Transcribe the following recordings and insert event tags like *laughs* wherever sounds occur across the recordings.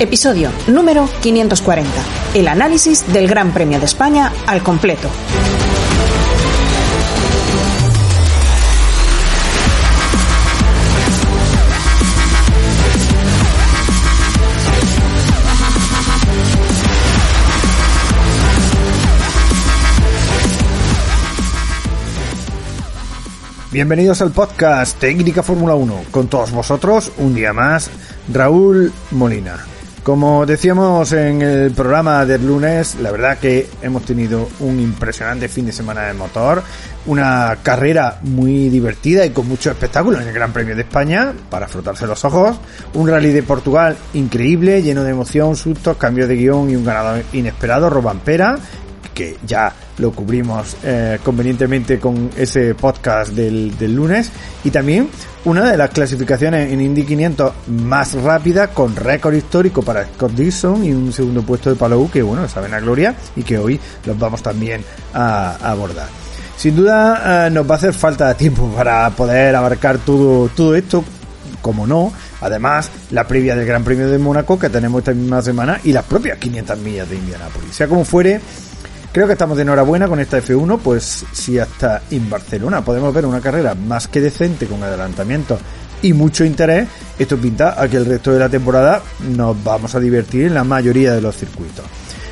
Episodio número 540. El análisis del Gran Premio de España al completo. Bienvenidos al podcast Técnica Fórmula 1. Con todos vosotros, un día más, Raúl Molina. Como decíamos en el programa del lunes, la verdad que hemos tenido un impresionante fin de semana de motor, una carrera muy divertida y con mucho espectáculo en el Gran Premio de España, para frotarse los ojos, un rally de Portugal increíble, lleno de emoción, sustos, cambios de guion y un ganador inesperado, Robampera, que ya lo cubrimos eh, convenientemente con ese podcast del, del, lunes y también una de las clasificaciones en Indy 500 más rápida con récord histórico para Scott Dixon y un segundo puesto de Palou que bueno, saben a gloria y que hoy los vamos también a, abordar. Sin duda eh, nos va a hacer falta tiempo para poder abarcar todo, todo esto, como no, Además, la previa del Gran Premio de Mónaco que tenemos esta misma semana y las propias 500 millas de Indianápolis. Sea como fuere, Creo que estamos de enhorabuena con esta F1, pues si hasta en Barcelona podemos ver una carrera más que decente con adelantamiento y mucho interés, esto pinta a que el resto de la temporada nos vamos a divertir en la mayoría de los circuitos.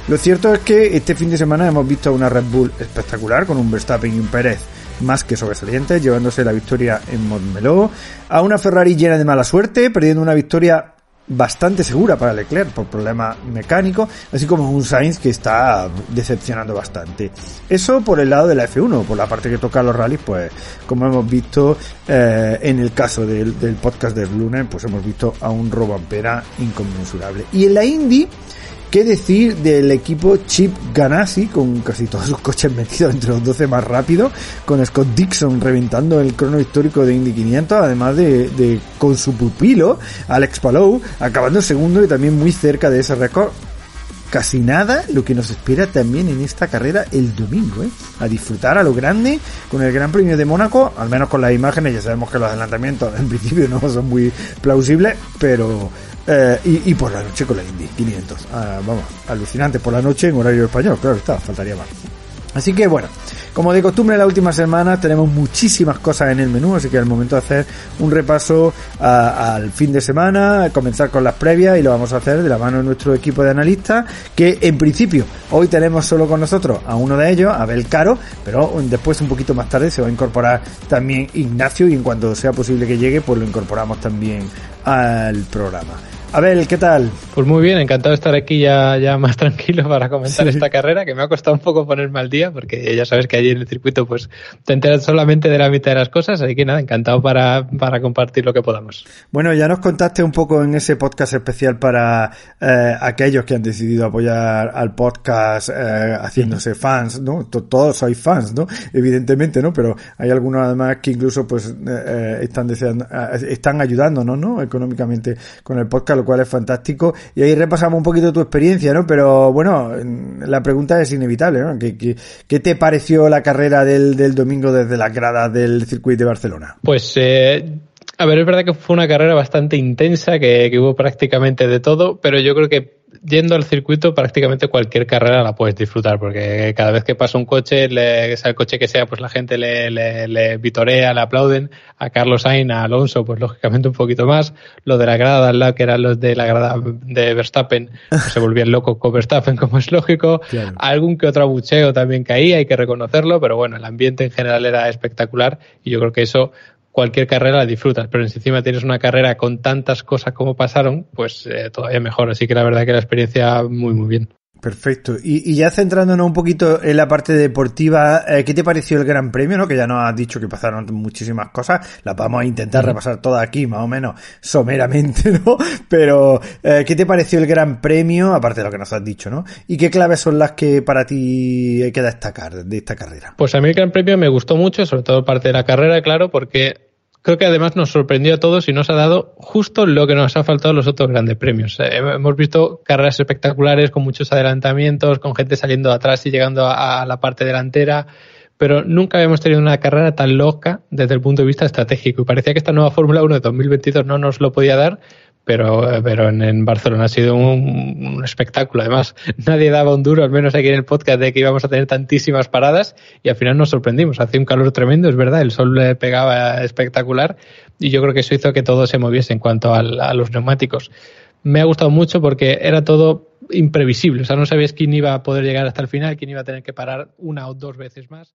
Lo cierto es que este fin de semana hemos visto una Red Bull espectacular con un Verstappen y un Pérez más que sobresalientes, llevándose la victoria en Montmeló, a una Ferrari llena de mala suerte, perdiendo una victoria bastante segura para Leclerc por problemas mecánicos, así como un Sainz que está decepcionando bastante. Eso por el lado de la F1, por la parte que toca los rallies, pues como hemos visto eh, en el caso del, del podcast de lunes, pues hemos visto a un Robampera inconmensurable. Y en la Indy, ¿Qué decir del equipo Chip Ganassi con casi todos sus coches metidos entre los 12 más rápidos, con Scott Dixon reventando el crono histórico de Indy 500, además de, de con su pupilo Alex Palou acabando segundo y también muy cerca de ese récord casi nada lo que nos espera también en esta carrera el domingo, ¿eh? a disfrutar a lo grande con el Gran Premio de Mónaco, al menos con las imágenes, ya sabemos que los adelantamientos en principio no son muy plausibles, pero eh, y, por la noche con la Indy 500, ah, vamos, alucinante por la noche en horario español, claro está, faltaría más. Así que bueno, como de costumbre en la última semana tenemos muchísimas cosas en el menú, así que el momento de hacer un repaso a, al fin de semana, comenzar con las previas y lo vamos a hacer de la mano de nuestro equipo de analistas, que en principio hoy tenemos solo con nosotros a uno de ellos, Abel Caro, pero después un poquito más tarde se va a incorporar también Ignacio y en cuanto sea posible que llegue pues lo incorporamos también al programa. Abel, ¿qué tal? Pues muy bien, encantado de estar aquí ya, ya más tranquilo para comentar sí. esta carrera, que me ha costado un poco ponerme al día, porque ya sabes que allí en el circuito pues te enteras solamente de la mitad de las cosas, así que nada, encantado para, para compartir lo que podamos. Bueno, ya nos contaste un poco en ese podcast especial para eh, aquellos que han decidido apoyar al podcast eh, haciéndose fans, ¿no? Todos sois fans, ¿no? Evidentemente, ¿no? Pero hay algunos además que incluso pues eh, están deseando, están ayudándonos, ¿no? Económicamente con el podcast lo cual es fantástico. Y ahí repasamos un poquito tu experiencia, ¿no? Pero bueno, la pregunta es inevitable, ¿no? ¿Qué, qué, qué te pareció la carrera del, del, domingo desde las gradas del circuito de Barcelona? Pues eh, a ver, es verdad que fue una carrera bastante intensa, que, que, hubo prácticamente de todo, pero yo creo que yendo al circuito prácticamente cualquier carrera la puedes disfrutar porque cada vez que pasa un coche, le, sea el coche que sea, pues la gente le, le, le vitorea, le aplauden. A Carlos Sainz, a Alonso, pues lógicamente un poquito más. Lo de la grada al lado, que eran los de la grada de Verstappen, pues se volvían locos con Verstappen, como es lógico. Algún que otro abucheo también caía, hay que reconocerlo, pero bueno, el ambiente en general era espectacular y yo creo que eso cualquier carrera la disfrutas, pero si encima tienes una carrera con tantas cosas como pasaron, pues eh, todavía mejor. Así que la verdad que la experiencia muy, muy bien. Perfecto. Y, ya centrándonos un poquito en la parte deportiva, eh, ¿qué te pareció el Gran Premio? ¿no? Que ya nos has dicho que pasaron muchísimas cosas. Las vamos a intentar repasar todas aquí, más o menos someramente, *laughs* ¿no? Pero, eh, ¿qué te pareció el Gran Premio? Aparte de lo que nos has dicho, ¿no? ¿Y qué claves son las que para ti hay que destacar de esta carrera? Pues a mí el Gran Premio me gustó mucho, sobre todo parte de la carrera, claro, porque creo que además nos sorprendió a todos y nos ha dado justo lo que nos ha faltado los otros grandes premios. Eh, hemos visto carreras espectaculares con muchos adelantamientos, con gente saliendo de atrás y llegando a, la parte delantera, pero nunca habíamos tenido una carrera tan loca desde el punto de vista estratégico y parecía que esta nueva Fórmula 1 de 2022 no nos lo podía dar pero, pero en, Barcelona ha sido un, espectáculo. Además, nadie daba un duro, al menos aquí en el podcast, de que íbamos a tener tantísimas paradas y al final nos sorprendimos. Hacía un calor tremendo, es verdad, el sol le pegaba espectacular y yo creo que eso hizo que todo se moviese en cuanto a, a los neumáticos. Me ha gustado mucho porque era todo imprevisible, o sea, no sabías quién iba a poder llegar hasta el final, quién iba a tener que parar una o dos veces más.